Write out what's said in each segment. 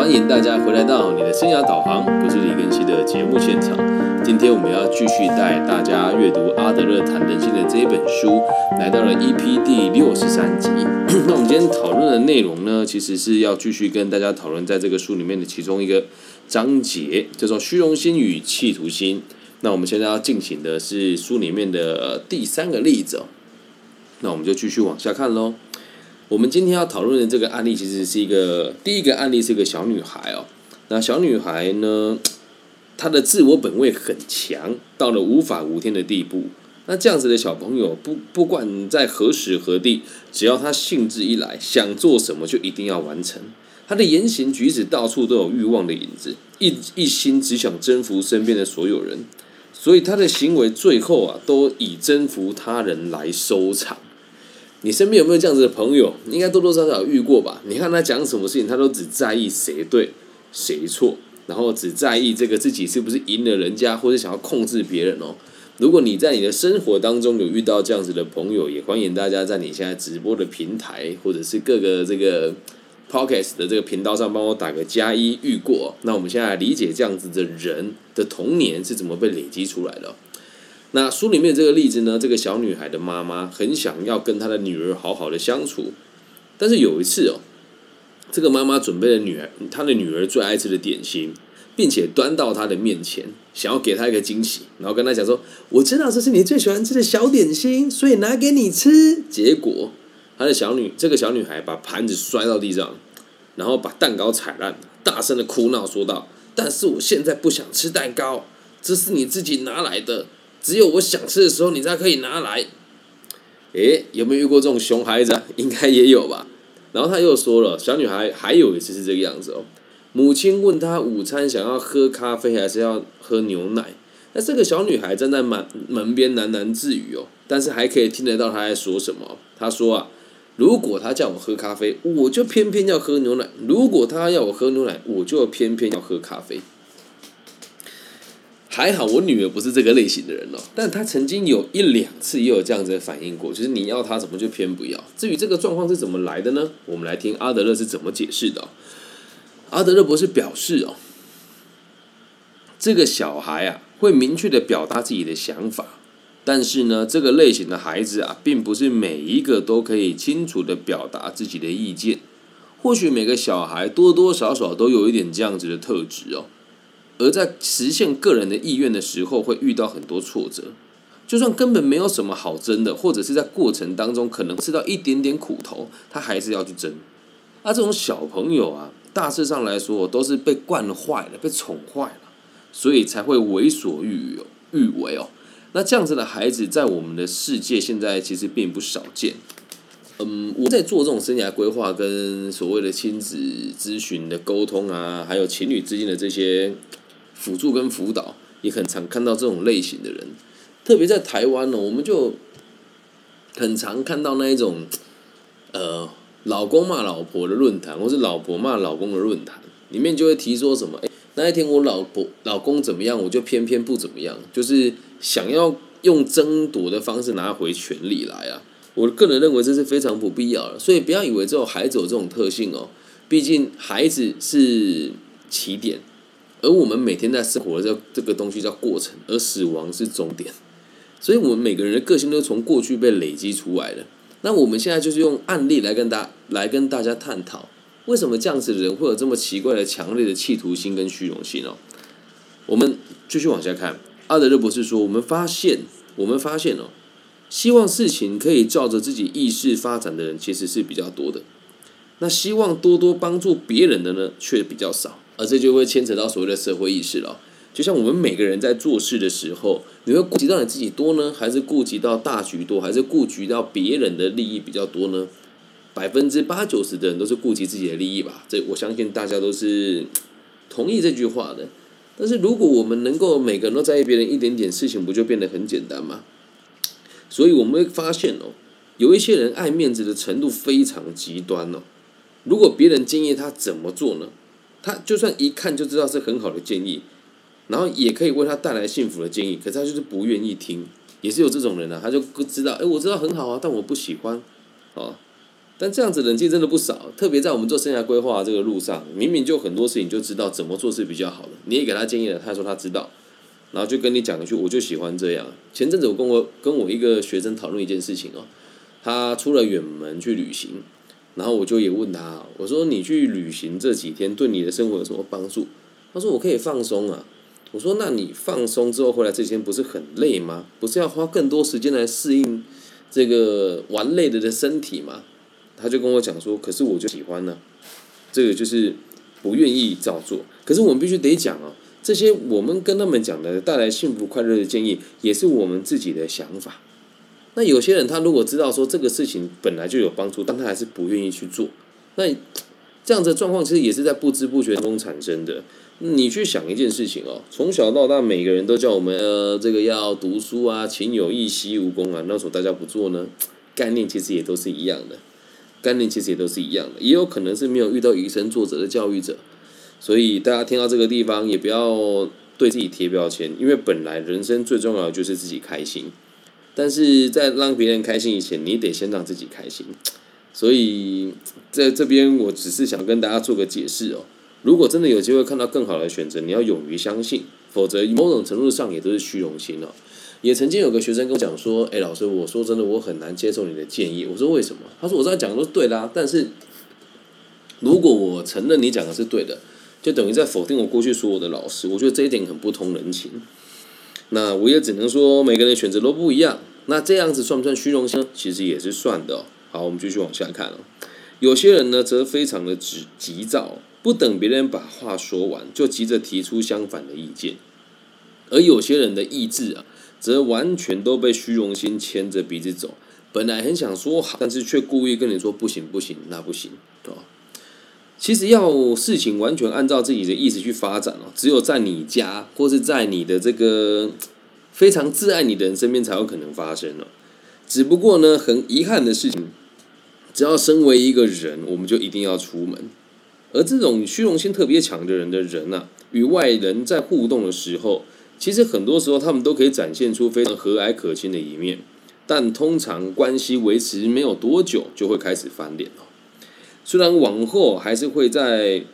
欢迎大家回来到你的生涯导航，不是李根熙的节目现场。今天我们要继续带大家阅读阿德勒谈人性的这一本书，来到了 EP 第六十三集。那我们今天讨论的内容呢，其实是要继续跟大家讨论在这个书里面的其中一个章节，叫做虚荣心与企图心。那我们现在要进行的是书里面的第三个例子哦。那我们就继续往下看喽。我们今天要讨论的这个案例，其实是一个第一个案例，是一个小女孩哦。那小女孩呢，她的自我本位很强，到了无法无天的地步。那这样子的小朋友，不不管在何时何地，只要他兴致一来，想做什么就一定要完成。他的言行举止到处都有欲望的影子，一一心只想征服身边的所有人，所以他的行为最后啊，都以征服他人来收场。你身边有没有这样子的朋友？应该多多少少遇过吧？你看他讲什么事情，他都只在意谁对谁错，然后只在意这个自己是不是赢了人家，或者想要控制别人哦。如果你在你的生活当中有遇到这样子的朋友，也欢迎大家在你现在直播的平台，或者是各个这个 podcast 的这个频道上帮我打个加一。遇过，那我们现在理解这样子的人的童年是怎么被累积出来的。那书里面这个例子呢？这个小女孩的妈妈很想要跟她的女儿好好的相处，但是有一次哦，这个妈妈准备了女儿她的女儿最爱吃的点心，并且端到她的面前，想要给她一个惊喜，然后跟她讲说：“我知道这是你最喜欢吃的小点心，所以拿给你吃。”结果，她的小女这个小女孩把盘子摔到地上，然后把蛋糕踩烂，大声的哭闹说道：“但是我现在不想吃蛋糕，这是你自己拿来的。”只有我想吃的时候，你才可以拿来。诶，有没有遇过这种熊孩子？应该也有吧。然后他又说了，小女孩还有一次是这个样子哦。母亲问她午餐想要喝咖啡还是要喝牛奶？那这个小女孩站在门门边喃喃自语哦，但是还可以听得到她在说什么。她说啊，如果他叫我喝咖啡，我就偏偏要喝牛奶；如果他要我喝牛奶，我就偏偏要喝咖啡。还好我女儿不是这个类型的人哦，但她曾经有一两次也有这样子的反应过，就是你要她怎么就偏不要。至于这个状况是怎么来的呢？我们来听阿德勒是怎么解释的。阿德勒博士表示哦，这个小孩啊会明确的表达自己的想法，但是呢，这个类型的孩子啊，并不是每一个都可以清楚的表达自己的意见。或许每个小孩多多少少都有一点这样子的特质哦。而在实现个人的意愿的时候，会遇到很多挫折。就算根本没有什么好争的，或者是在过程当中可能吃到一点点苦头，他还是要去争。而这种小朋友啊，大致上来说都是被惯坏了，被宠坏了，所以才会为所欲欲为哦。那这样子的孩子，在我们的世界现在其实并不少见。嗯，我在做这种生涯规划跟所谓的亲子咨询的沟通啊，还有情侣之间的这些。辅助跟辅导也很常看到这种类型的人，特别在台湾呢，我们就很常看到那一种，呃，老公骂老婆的论坛，或是老婆骂老公的论坛，里面就会提说什么，哎，那一天我老婆老公怎么样，我就偏偏不怎么样，就是想要用争夺的方式拿回权利来啊。我个人认为这是非常不必要的，所以不要以为这种孩子有这种特性哦，毕竟孩子是起点。而我们每天在生活的这这个东西叫过程，而死亡是终点，所以我们每个人的个性都是从过去被累积出来的。那我们现在就是用案例来跟大来跟大家探讨，为什么这样子的人会有这么奇怪的强烈的企图心跟虚荣心哦？我们继续往下看，阿德勒博士说，我们发现，我们发现哦，希望事情可以照着自己意识发展的人其实是比较多的，那希望多多帮助别人的呢，却比较少。而这就会牵扯到所谓的社会意识了。就像我们每个人在做事的时候，你会顾及到你自己多呢，还是顾及到大局多，还是顾及到别人的利益比较多呢？百分之八九十的人都是顾及自己的利益吧。这我相信大家都是同意这句话的。但是如果我们能够每个人都在意别人一点点事情，不就变得很简单吗？所以我们会发现哦，有一些人爱面子的程度非常极端哦。如果别人建议他怎么做呢？他就算一看就知道是很好的建议，然后也可以为他带来幸福的建议，可是他就是不愿意听，也是有这种人啊，他就知道，哎，我知道很好啊，但我不喜欢，哦，但这样子人其实真的不少，特别在我们做生涯规划这个路上，明明就很多事情就知道怎么做是比较好的，你也给他建议了，他说他知道，然后就跟你讲一句，我就喜欢这样。前阵子我跟我跟我一个学生讨论一件事情哦，他出了远门去旅行，然后我就也问他，我说你去旅行这几天对你的生活有什么帮助？他说我可以放松啊。我说那你放松之后回来这几天不是很累吗？不是要花更多时间来适应这个玩累了的身体吗？他就跟我讲说，可是我就喜欢呢，这个就是不愿意照做。可是我们必须得讲哦，这些我们跟他们讲的带来幸福快乐的建议，也是我们自己的想法。那有些人他如果知道说这个事情本来就有帮助，但他还是不愿意去做，那这样的状况其实也是在不知不觉中产生的。你去想一件事情哦，从小到大每个人都叫我们呃这个要读书啊，勤有益，习无功啊，那时候大家不做呢？概念其实也都是一样的。概念其实也都是一样的，也有可能是没有遇到以身作则的教育者，所以大家听到这个地方也不要对自己贴标签，因为本来人生最重要的就是自己开心，但是在让别人开心以前，你得先让自己开心。所以 在这边我只是想跟大家做个解释哦，如果真的有机会看到更好的选择，你要勇于相信，否则某种程度上也都是虚荣心哦。也曾经有个学生跟我讲说：“哎，老师，我说真的，我很难接受你的建议。”我说：“为什么？”他说：“我这样讲都是对的啊，但是如果我承认你讲的是对的，就等于在否定我过去所有的老师。我觉得这一点很不通人情。那我也只能说，每个人选择都不一样。那这样子算不算虚荣心？其实也是算的。好，我们继续往下看哦。有些人呢，则非常的急急躁，不等别人把话说完，就急着提出相反的意见。而有些人的意志啊。则完全都被虚荣心牵着鼻子走，本来很想说好，但是却故意跟你说不行不行，那不行，对吧？其实要事情完全按照自己的意思去发展哦，只有在你家或是在你的这个非常挚爱你的人身边才有可能发生哦。只不过呢，很遗憾的事情，只要身为一个人，我们就一定要出门。而这种虚荣心特别强的人的人啊，与外人在互动的时候。其实很多时候，他们都可以展现出非常和蔼可亲的一面，但通常关系维持没有多久，就会开始翻脸了。虽然往后还是会在，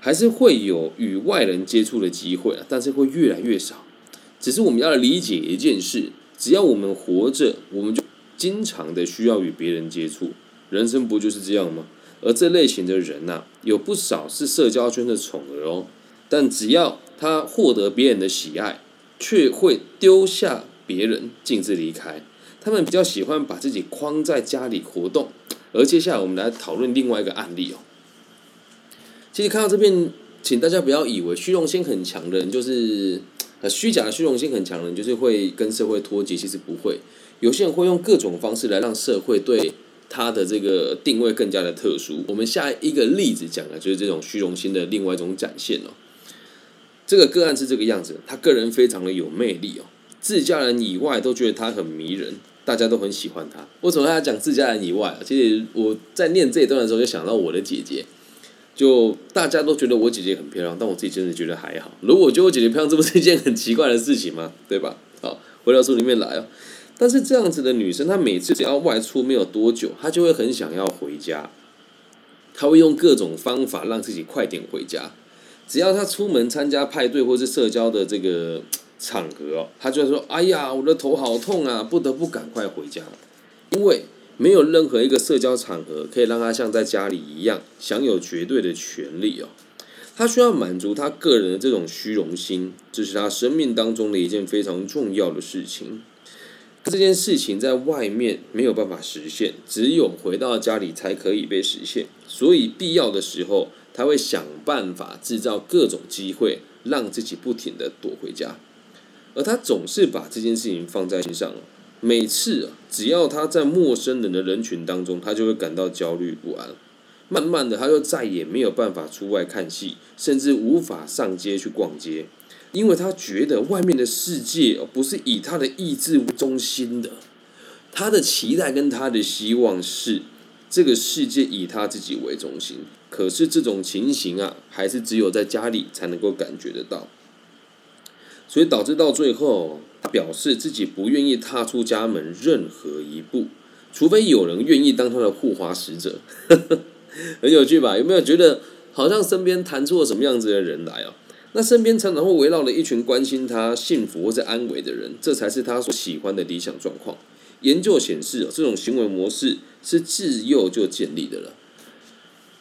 还是会有与外人接触的机会啊，但是会越来越少。只是我们要理解一件事：只要我们活着，我们就经常的需要与别人接触。人生不就是这样吗？而这类型的人呐，有不少是社交圈的宠儿哦。但只要他获得别人的喜爱，却会丢下别人，径自离开。他们比较喜欢把自己框在家里活动。而接下来，我们来讨论另外一个案例哦。其实看到这边，请大家不要以为虚荣心很强的人就是呃虚假的虚荣心很强的人就是会跟社会脱节。其实不会，有些人会用各种方式来让社会对他的这个定位更加的特殊。我们下一个例子讲的就是这种虚荣心的另外一种展现哦。这个个案是这个样子，他个人非常的有魅力哦，自家人以外都觉得他很迷人，大家都很喜欢他。为什么他讲自家人以外？其实我在念这一段的时候，就想到我的姐姐，就大家都觉得我姐姐很漂亮，但我自己真的觉得还好。如果觉得我姐姐漂亮，这不是一件很奇怪的事情吗？对吧？好，回到书里面来哦。但是这样子的女生，她每次只要外出没有多久，她就会很想要回家，她会用各种方法让自己快点回家。只要她出门参加派对或是社交的这个场合哦，她就会说：“哎呀，我的头好痛啊，不得不赶快回家。”因为没有任何一个社交场合可以让他像在家里一样享有绝对的权利哦。他需要满足他个人的这种虚荣心，这是他生命当中的一件非常重要的事情。这件事情在外面没有办法实现，只有回到家里才可以被实现。所以必要的时候。他会想办法制造各种机会，让自己不停的躲回家，而他总是把这件事情放在心上。每次啊，只要他在陌生人的人群当中，他就会感到焦虑不安。慢慢的，他就再也没有办法出外看戏，甚至无法上街去逛街，因为他觉得外面的世界不是以他的意志为中心的。他的期待跟他的希望是。这个世界以他自己为中心，可是这种情形啊，还是只有在家里才能够感觉得到，所以导致到最后，他表示自己不愿意踏出家门任何一步，除非有人愿意当他的护花使者，很有趣吧？有没有觉得好像身边弹出了什么样子的人来哦？那身边常常会围绕了一群关心他幸福或者安危的人，这才是他所喜欢的理想状况。研究显示，这种行为模式是自幼就建立的了。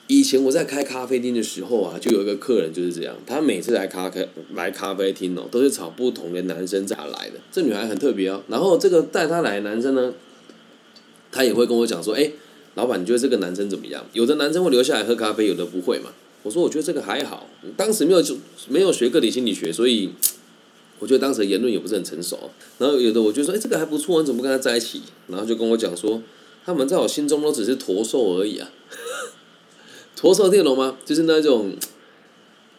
以前我在开咖啡厅的时候啊，就有一个客人就是这样，他每次来咖啡来咖啡厅哦，都是找不同的男生再来的。这女孩很特别哦，然后这个带她来的男生呢，他也会跟我讲说：“哎，老板，你觉得这个男生怎么样？”有的男生会留下来喝咖啡，有的不会嘛。我说：“我觉得这个还好。”当时没有就没有学个体心理学，所以我觉得当时的言论也不是很成熟。然后有的我就说：“哎，这个还不错，你怎么不跟他在一起？”然后就跟我讲说：“他们在我心中都只是驼兽而已啊。”驼兽听懂吗？就是那种，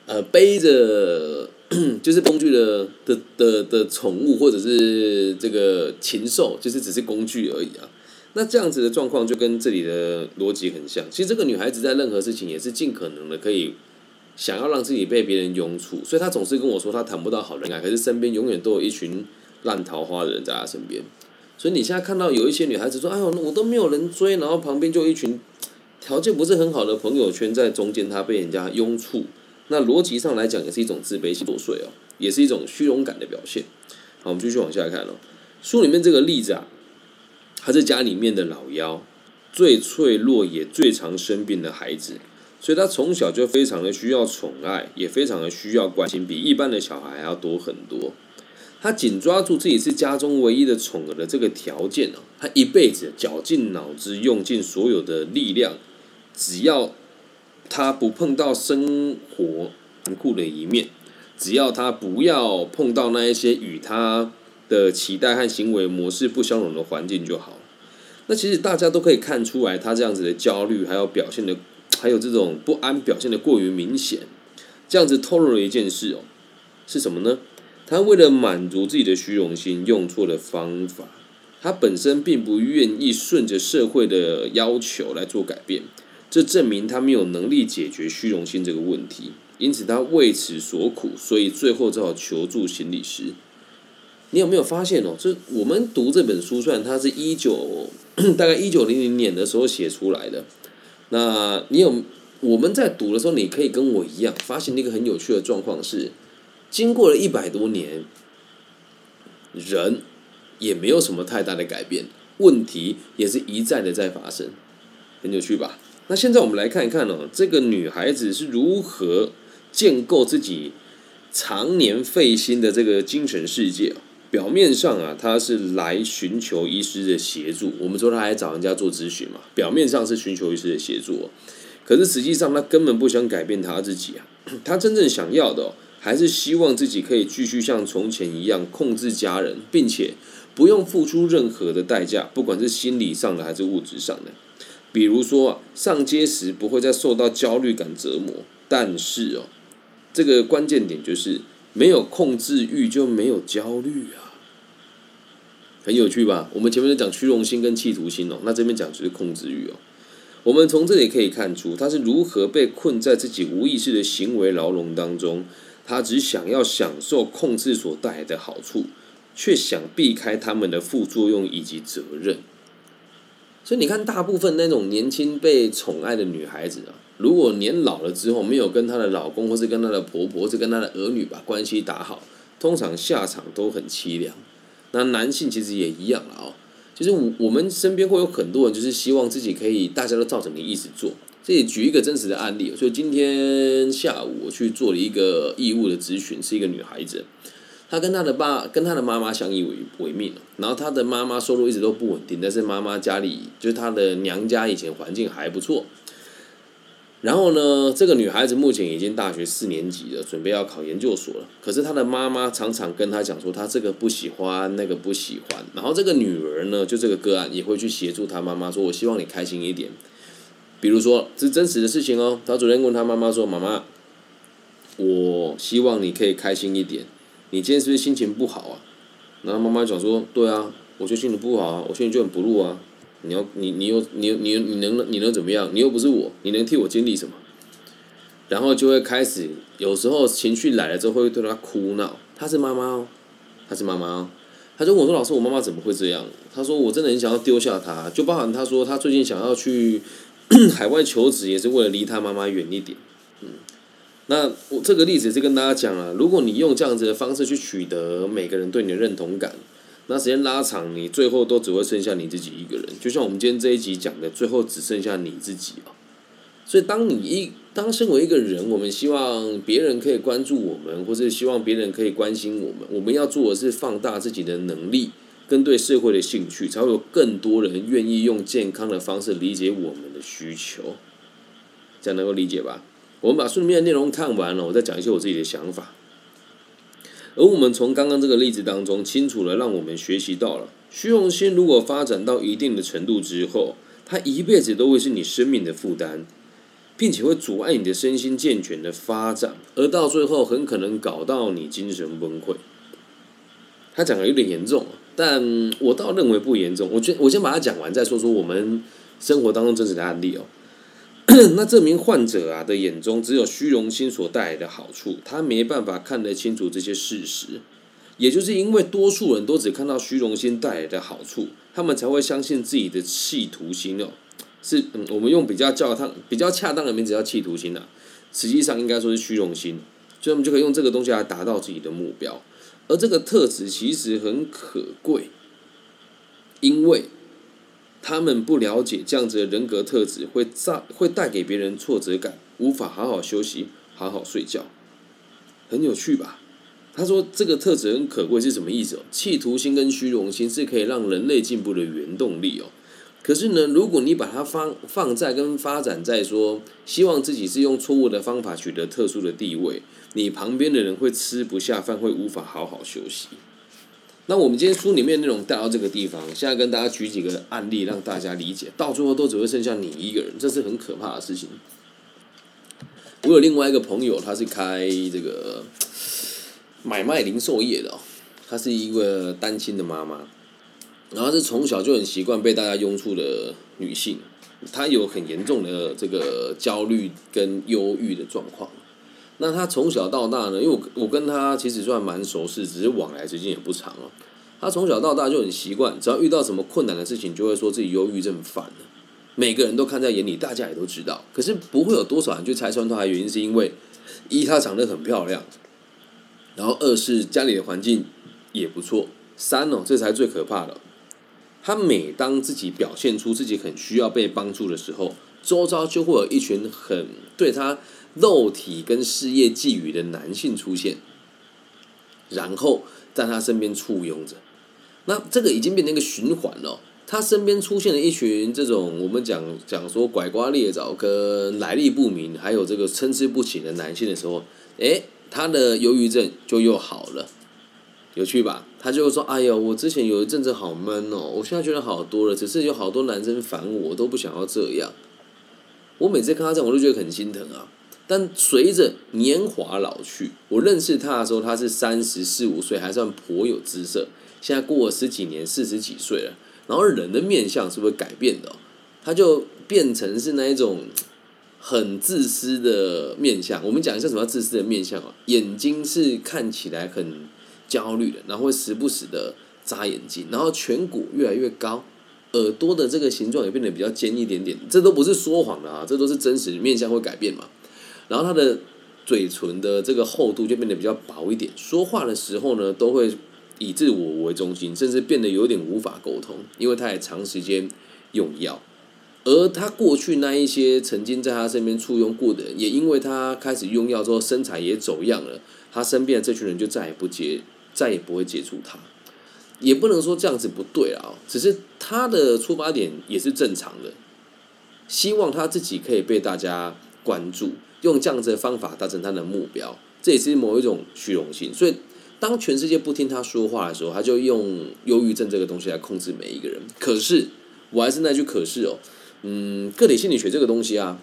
呃，背着 就是工具的的的的宠物，或者是这个禽兽，就是只是工具而已啊。那这样子的状况就跟这里的逻辑很像。其实这个女孩子在任何事情也是尽可能的可以想要让自己被别人拥簇，所以她总是跟我说她谈不到好人爱，可是身边永远都有一群烂桃花的人在她身边。所以你现在看到有一些女孩子说：“哎呦，我都没有人追，然后旁边就一群。”条件不是很好的朋友圈在中间，他被人家拥簇，那逻辑上来讲也是一种自卑心作祟哦，也是一种虚荣感的表现。好，我们继续往下看哦。书里面这个例子啊，他是家里面的老幺，最脆弱也最常生病的孩子，所以他从小就非常的需要宠爱，也非常的需要关心，比一般的小孩还要多很多。他紧抓住自己是家中唯一的宠儿的这个条件哦，他一辈子绞尽脑汁，用尽所有的力量。只要他不碰到生活残酷的一面，只要他不要碰到那一些与他的期待和行为模式不相容的环境就好。那其实大家都可以看出来，他这样子的焦虑，还有表现的，还有这种不安表现的过于明显。这样子透露了一件事哦，是什么呢？他为了满足自己的虚荣心，用错了方法。他本身并不愿意顺着社会的要求来做改变。这证明他没有能力解决虚荣心这个问题，因此他为此所苦，所以最后只好求助心理师。你有没有发现哦？这我们读这本书，虽然它是一九 大概一九零零年的时候写出来的，那你有我们在读的时候，你可以跟我一样，发现一个很有趣的状况是，经过了一百多年，人也没有什么太大的改变，问题也是一再的在发生，很有趣吧？那现在我们来看一看哦，这个女孩子是如何建构自己常年费心的这个精神世界。表面上啊，她是来寻求医师的协助。我们说她来找人家做咨询嘛，表面上是寻求医师的协助，可是实际上她根本不想改变她自己啊。她真正想要的，还是希望自己可以继续像从前一样控制家人，并且不用付出任何的代价，不管是心理上的还是物质上的。比如说啊，上街时不会再受到焦虑感折磨，但是哦，这个关键点就是没有控制欲就没有焦虑啊，很有趣吧？我们前面讲虚荣心跟企图心哦，那这边讲就是控制欲哦。我们从这里可以看出，他是如何被困在自己无意识的行为牢笼当中，他只想要享受控制所带来的好处，却想避开他们的副作用以及责任。所以你看，大部分那种年轻被宠爱的女孩子啊，如果年老了之后没有跟她的老公，或是跟她的婆婆，或是跟她的儿女把关系打好，通常下场都很凄凉。那男性其实也一样了哦，其实我我们身边会有很多人，就是希望自己可以大家都照着你意思做。这里举一个真实的案例，所以今天下午我去做了一个义务的咨询，是一个女孩子。他跟他的爸跟他的妈妈相依为为命然后他的妈妈收入一直都不稳定，但是妈妈家里就是他的娘家以前环境还不错。然后呢，这个女孩子目前已经大学四年级了，准备要考研究所了。可是她的妈妈常常跟她讲说，她这个不喜欢，那个不喜欢。然后这个女儿呢，就这个个案也会去协助她妈妈说，我希望你开心一点。比如说，这是真实的事情哦。她昨天问她妈妈说，妈妈，我希望你可以开心一点。你今天是不是心情不好啊？然后妈妈讲说：“对啊，我就心情不好啊，我心情就很不入啊。你要你你又你你你能你能怎么样？你又不是我，你能替我经历什么？”然后就会开始，有时候情绪来了之后会对他哭闹。她是妈妈哦，她是妈妈哦。他就跟我说：“老师，我妈妈怎么会这样？”他说：“我真的很想要丢下他，就包含他说他最近想要去 海外求职，也是为了离他妈妈远一点。”嗯，那我这个例子是跟大家讲了，如果你用这样子的方式去取得每个人对你的认同感，那时间拉长，你最后都只会剩下你自己一个人。就像我们今天这一集讲的，最后只剩下你自己啊。所以，当你一当身为一个人，我们希望别人可以关注我们，或是希望别人可以关心我们。我们要做的是放大自己的能力跟对社会的兴趣，才会有更多人愿意用健康的方式理解我们的需求。这样能够理解吧？我们把书里面的内容看完了，我再讲一些我自己的想法。而我们从刚刚这个例子当中，清楚的让我们学习到了，虚荣心如果发展到一定的程度之后，它一辈子都会是你生命的负担。并且会阻碍你的身心健全的发展，而到最后很可能搞到你精神崩溃。他讲的有点严重，但我倒认为不严重。我先我先把它讲完，再说说我们生活当中真实的案例哦。那这名患者啊的眼中只有虚荣心所带来的好处，他没办法看得清楚这些事实。也就是因为多数人都只看到虚荣心带来的好处，他们才会相信自己的企图心哦。是，嗯，我们用比较叫他比较恰当的名字叫企图心呐，实际上应该说是虚荣心，所以我们就可以用这个东西来达到自己的目标，而这个特质其实很可贵，因为他们不了解这样子的人格特质会造会带给别人挫折感，无法好好休息，好好睡觉，很有趣吧？他说这个特质很可贵是什么意思哦？企图心跟虚荣心是可以让人类进步的原动力哦。可是呢，如果你把它放放在跟发展在说，希望自己是用错误的方法取得特殊的地位，你旁边的人会吃不下饭，会无法好好休息。那我们今天书里面内容带到这个地方，现在跟大家举几个案例，让大家理解，到最后都只会剩下你一个人，这是很可怕的事情。我有另外一个朋友，他是开这个买卖零售业的哦，他是一个单亲的妈妈。然后是从小就很习惯被大家拥簇的女性，她有很严重的这个焦虑跟忧郁的状况。那他从小到大呢，因为我我跟他其实算蛮熟识，只是往来时间也不长哦。他从小到大就很习惯，只要遇到什么困难的事情，就会说自己忧郁症犯了。每个人都看在眼里，大家也都知道。可是不会有多少人去拆穿他的原因，是因为一他长得很漂亮，然后二是家里的环境也不错，三哦这才最可怕的。他每当自己表现出自己很需要被帮助的时候，周遭就会有一群很对他肉体跟事业寄予的男性出现，然后在他身边簇拥着。那这个已经变成一个循环了。他身边出现了一群这种我们讲讲说拐瓜裂枣跟来历不明，还有这个参差不齐的男性的时候，诶，他的忧郁症就又好了。有趣吧？他就说：“哎呦，我之前有一阵子好闷哦，我现在觉得好多了。只是有好多男生烦，我都不想要这样。我每次看他这样，我都觉得很心疼啊。但随着年华老去，我认识他的时候，他是三十四五岁，还算颇有姿色。现在过了十几年，四十几岁了，然后人的面相是不是改变的？他就变成是那一种很自私的面相。我们讲一下什么自私的面相啊？眼睛是看起来很……焦虑的，然后会时不时的眨眼睛，然后颧骨越来越高，耳朵的这个形状也变得比较尖一点点，这都不是说谎的啊，这都是真实面相会改变嘛。然后他的嘴唇的这个厚度就变得比较薄一点，说话的时候呢，都会以自我为中心，甚至变得有点无法沟通，因为他也长时间用药。而他过去那一些曾经在他身边簇拥过的人，也因为他开始用药之后，身材也走样了，他身边的这群人就再也不接。再也不会接触他，也不能说这样子不对啊，只是他的出发点也是正常的，希望他自己可以被大家关注，用这样子的方法达成他的目标，这也是某一种虚荣心。所以，当全世界不听他说话的时候，他就用忧郁症这个东西来控制每一个人。可是，我还是那句可是哦，嗯，个体心理学这个东西啊。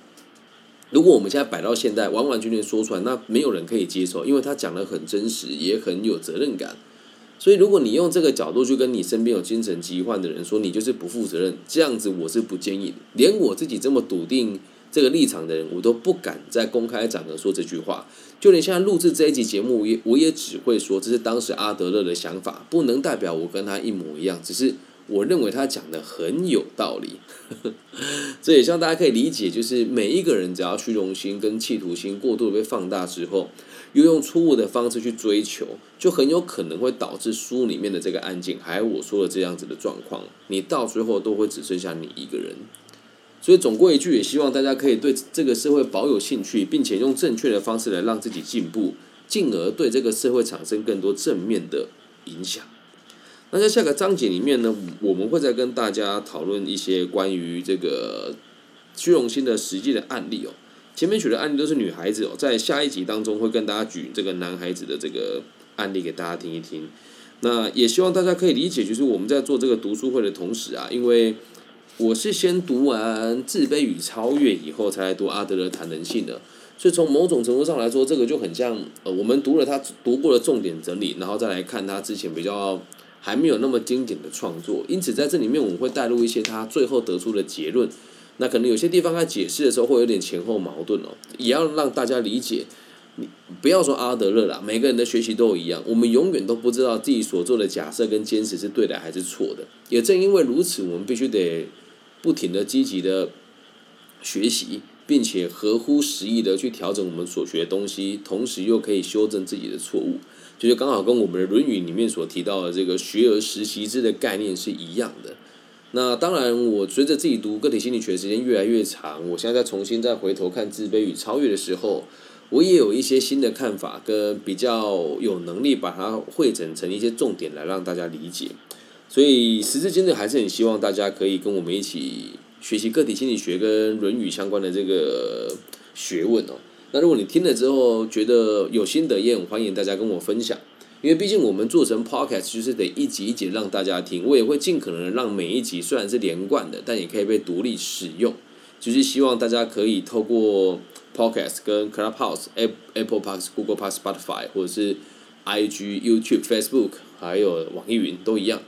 如果我们现在摆到现在，完完全全说出来，那没有人可以接受，因为他讲的很真实，也很有责任感。所以，如果你用这个角度去跟你身边有精神疾患的人说，你就是不负责任，这样子我是不建议的。连我自己这么笃定这个立场的人，我都不敢在公开场合说这句话。就连现在录制这一集节目，也我也只会说这是当时阿德勒的想法，不能代表我跟他一模一样，只是我认为他讲的很有道理。这也希望大家可以理解，就是每一个人只要虚荣心跟企图心过度被放大之后，又用错误的方式去追求，就很有可能会导致书里面的这个案件，还有我说的这样子的状况，你到最后都会只剩下你一个人。所以总归一句，也希望大家可以对这个社会保有兴趣，并且用正确的方式来让自己进步，进而对这个社会产生更多正面的影响。那在下个章节里面呢，我们会再跟大家讨论一些关于这个虚荣心的实际的案例哦。前面举的案例都是女孩子哦，在下一集当中会跟大家举这个男孩子的这个案例给大家听一听。那也希望大家可以理解，就是我们在做这个读书会的同时啊，因为。我是先读完《自卑与超越》以后，才来读阿德勒谈人性的，所以从某种程度上来说，这个就很像呃，我们读了他读过的重点整理，然后再来看他之前比较还没有那么经典的创作。因此，在这里面我们会带入一些他最后得出的结论。那可能有些地方在解释的时候会有点前后矛盾哦，也要让大家理解。你不要说阿德勒啦，每个人的学习都一样，我们永远都不知道自己所做的假设跟坚持是对的还是错的。也正因为如此，我们必须得。不停的积极的学习，并且合乎时宜的去调整我们所学的东西，同时又可以修正自己的错误，就是刚好跟我们的《论语》里面所提到的这个“学而时习之”的概念是一样的。那当然，我随着自己读个体心理学的时间越来越长，我现在再重新再回头看《自卑与超越》的时候，我也有一些新的看法，跟比较有能力把它汇整成一些重点来让大家理解。所以，时至今日，还是很希望大家可以跟我们一起学习个体心理学跟《论语》相关的这个学问哦。那如果你听了之后觉得有心得，也很欢迎大家跟我分享。因为毕竟我们做成 podcast 就是得一集一集让大家听，我也会尽可能让每一集虽然是连贯的，但也可以被独立使用。就是希望大家可以透过 podcast 跟 Clubhouse、Apple Podcast、Google Podcast、Spotify 或者是 IG、YouTube、Facebook 还有网易云都一样。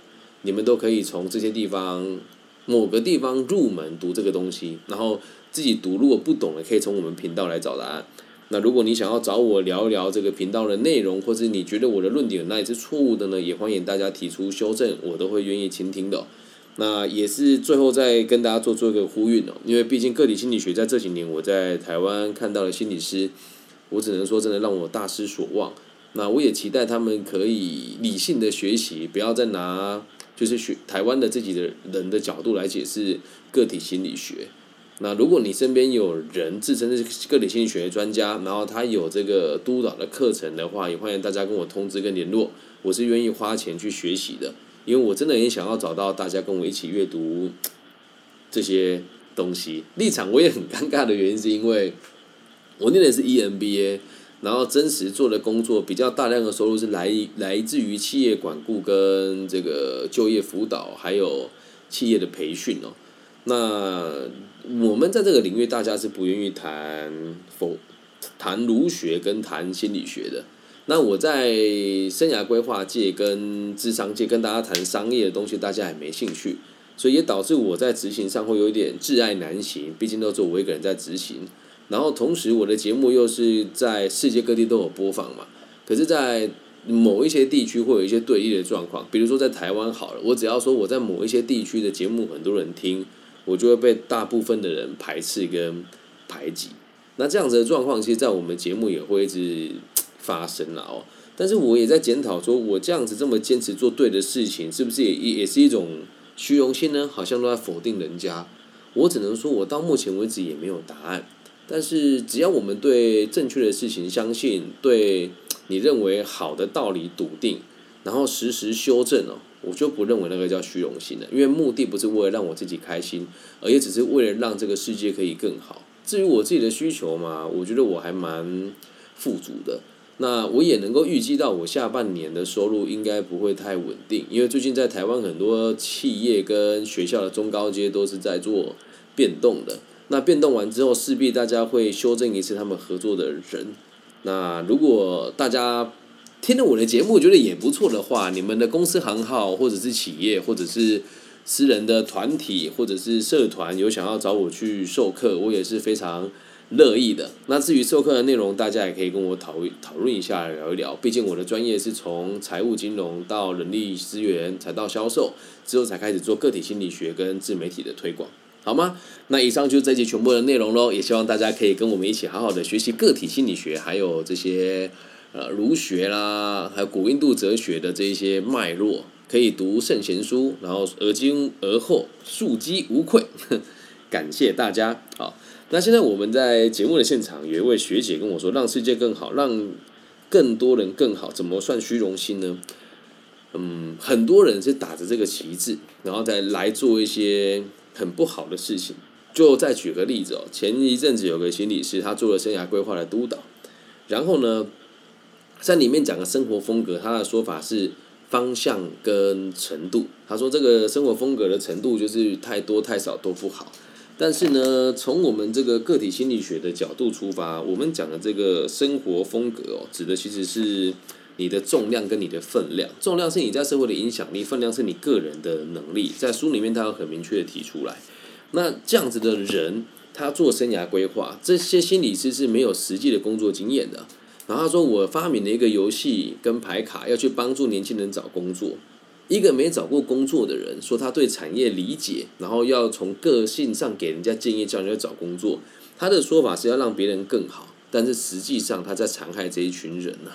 你们都可以从这些地方某个地方入门读这个东西，然后自己读。如果不懂的，可以从我们频道来找答案。那如果你想要找我聊一聊这个频道的内容，或者你觉得我的论点哪里是错误的呢？也欢迎大家提出修正，我都会愿意倾听的。那也是最后再跟大家做做一个呼吁哦，因为毕竟个体心理学在这几年我在台湾看到了心理师，我只能说真的让我大失所望。那我也期待他们可以理性的学习，不要再拿。就是学台湾的自己的人的角度来解释个体心理学。那如果你身边有人自称是个体心理学专家，然后他有这个督导的课程的话，也欢迎大家跟我通知跟联络。我是愿意花钱去学习的，因为我真的很想要找到大家跟我一起阅读这些东西。立场我也很尴尬的原因是因为我念的是 EMBA。然后真实做的工作比较大量的收入是来来自于企业管顾跟这个就业辅导，还有企业的培训哦。那我们在这个领域，大家是不愿意谈否谈儒学跟谈心理学的。那我在生涯规划界跟智商界跟大家谈商业的东西，大家也没兴趣，所以也导致我在执行上会有一点挚爱难行。毕竟都是我一个人在执行。然后同时，我的节目又是在世界各地都有播放嘛。可是，在某一些地区会有一些对立的状况，比如说在台湾好了，我只要说我在某一些地区的节目很多人听，我就会被大部分的人排斥跟排挤。那这样子的状况，其实，在我们节目也会一直发生了哦。但是我也在检讨，说我这样子这么坚持做对的事情，是不是也也是一种虚荣心呢？好像都在否定人家。我只能说，我到目前为止也没有答案。但是，只要我们对正确的事情相信，对 你认为好的道理笃定，然后时时修正哦，我就不认为那个叫虚荣心了。因为目的不是为了让我自己开心，而也只是为了让这个世界可以更好。至于我自己的需求嘛，我觉得我还蛮富足的。那我也能够预计到，我下半年的收入应该不会太稳定，因为最近在台湾很多企业跟学校的中高阶都是在做变动的。那变动完之后，势必大家会修正一次他们合作的人。那如果大家听了我的节目觉得也不错的话，你们的公司行号或者是企业或者是私人的团体或者是社团有想要找我去授课，我也是非常乐意的。那至于授课的内容，大家也可以跟我讨讨论一下，聊一聊。毕竟我的专业是从财务金融到人力资源，才到销售，之后才开始做个体心理学跟自媒体的推广，好吗？那以上就是这集全部的内容喽。也希望大家可以跟我们一起好好的学习个体心理学，还有这些呃儒学啦，还有古印度哲学的这一些脉络。可以读圣贤书，然后而今而后，庶几无愧。感谢大家。好，那现在我们在节目的现场，有一位学姐跟我说：“让世界更好，让更多人更好，怎么算虚荣心呢？”嗯，很多人是打着这个旗帜，然后再来做一些很不好的事情。就再举个例子哦，前一阵子有个心理师，他做了生涯规划的督导，然后呢，在里面讲的生活风格，他的说法是。方向跟程度，他说这个生活风格的程度就是太多太少都不好。但是呢，从我们这个个体心理学的角度出发，我们讲的这个生活风格哦，指的其实是你的重量跟你的分量。重量是你在社会的影响力，分量是你个人的能力。在书里面，他有很明确的提出来。那这样子的人，他做生涯规划，这些心理师是没有实际的工作经验的。然后他说：“我发明了一个游戏跟牌卡，要去帮助年轻人找工作。一个没找过工作的人说他对产业理解，然后要从个性上给人家建议，叫人家找工作。他的说法是要让别人更好，但是实际上他在残害这一群人呐。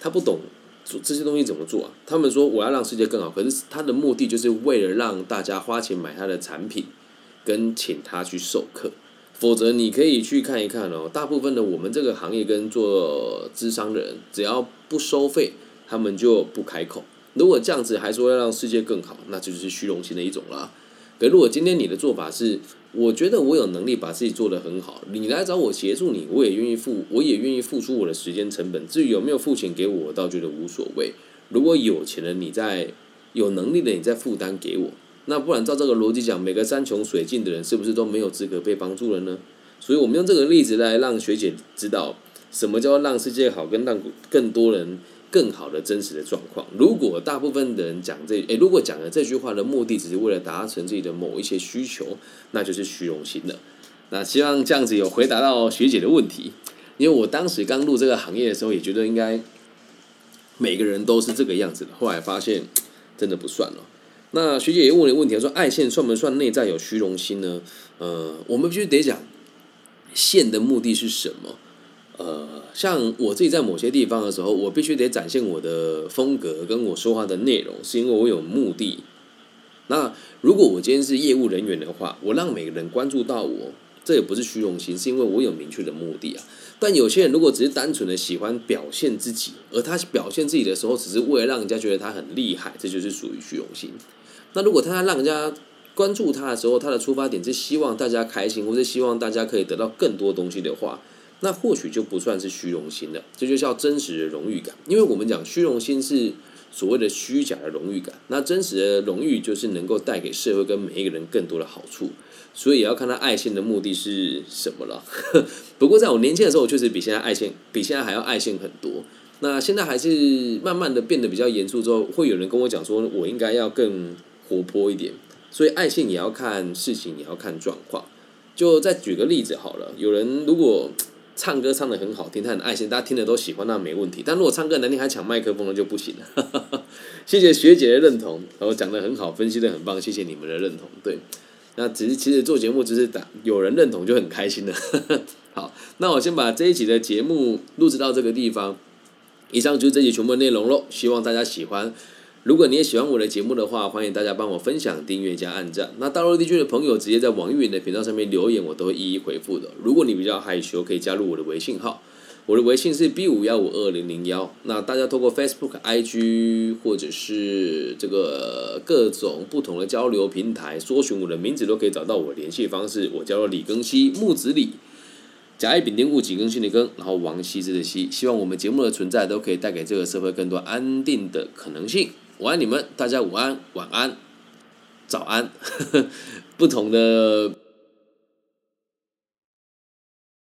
他不懂做这些东西怎么做啊？他们说我要让世界更好，可是他的目的就是为了让大家花钱买他的产品，跟请他去授课。”否则，你可以去看一看哦。大部分的我们这个行业跟做智商的人，只要不收费，他们就不开口。如果这样子还说要让世界更好，那就是虚荣心的一种啦。可如果今天你的做法是，我觉得我有能力把自己做得很好，你来找我协助你，我也愿意付，我也愿意付出我的时间成本。至于有没有付钱给我，我倒觉得无所谓。如果有钱的你在有能力的你在负担给我。那不然照这个逻辑讲，每个山穷水尽的人是不是都没有资格被帮助了呢？所以我们用这个例子来让学姐知道什么叫让世界好，跟让更多人更好的真实的状况。如果大部分的人讲这，诶，如果讲了这句话的目的只是为了达成自己的某一些需求，那就是虚荣心了。那希望这样子有回答到学姐的问题，因为我当时刚入这个行业的时候，也觉得应该每个人都是这个样子的，后来发现真的不算了。那学姐也问了问题，说爱线算不算内在有虚荣心呢？呃，我们必须得讲线的目的是什么？呃，像我自己在某些地方的时候，我必须得展现我的风格跟我说话的内容，是因为我有目的。那如果我今天是业务人员的话，我让每个人关注到我，这也不是虚荣心，是因为我有明确的目的啊。但有些人如果只是单纯的喜欢表现自己，而他表现自己的时候，只是为了让人家觉得他很厉害，这就是属于虚荣心。那如果他让人家关注他的时候，他的出发点是希望大家开心，或是希望大家可以得到更多东西的话，那或许就不算是虚荣心了，这就叫真实的荣誉感。因为我们讲虚荣心是所谓的虚假的荣誉感，那真实的荣誉就是能够带给社会跟每一个人更多的好处，所以也要看他爱心的目的是什么了。不过在我年轻的时候，确实比现在爱心比现在还要爱心很多。那现在还是慢慢的变得比较严肃之后，会有人跟我讲说，我应该要更。活泼一点，所以爱信也要看事情，也要看状况。就再举个例子好了，有人如果唱歌唱的很好听，他很爱心，大家听的都喜欢，那没问题。但如果唱歌难听还抢麦克风了就不行了。谢谢学姐的认同，然后讲的很好，分析的很棒，谢谢你们的认同。对，那只是其实做节目只是打有人认同就很开心了。好，那我先把这一集的节目录制到这个地方，以上就是这集全部内容喽，希望大家喜欢。如果你也喜欢我的节目的话，欢迎大家帮我分享、订阅加按赞。那大陆地区的朋友直接在网易云的频道上面留言，我都会一一回复的。如果你比较害羞，可以加入我的微信号，我的微信是 B 五幺五二零零幺。那大家透过 Facebook、IG 或者是这个各种不同的交流平台，搜寻我的名字都可以找到我联系方式。我叫做李庚希，木子李，甲乙丙丁戊己庚辛的庚，然后王羲之的羲。希望我们节目的存在都可以带给这个社会更多安定的可能性。我爱你们，大家午安、晚安、早安，不同的。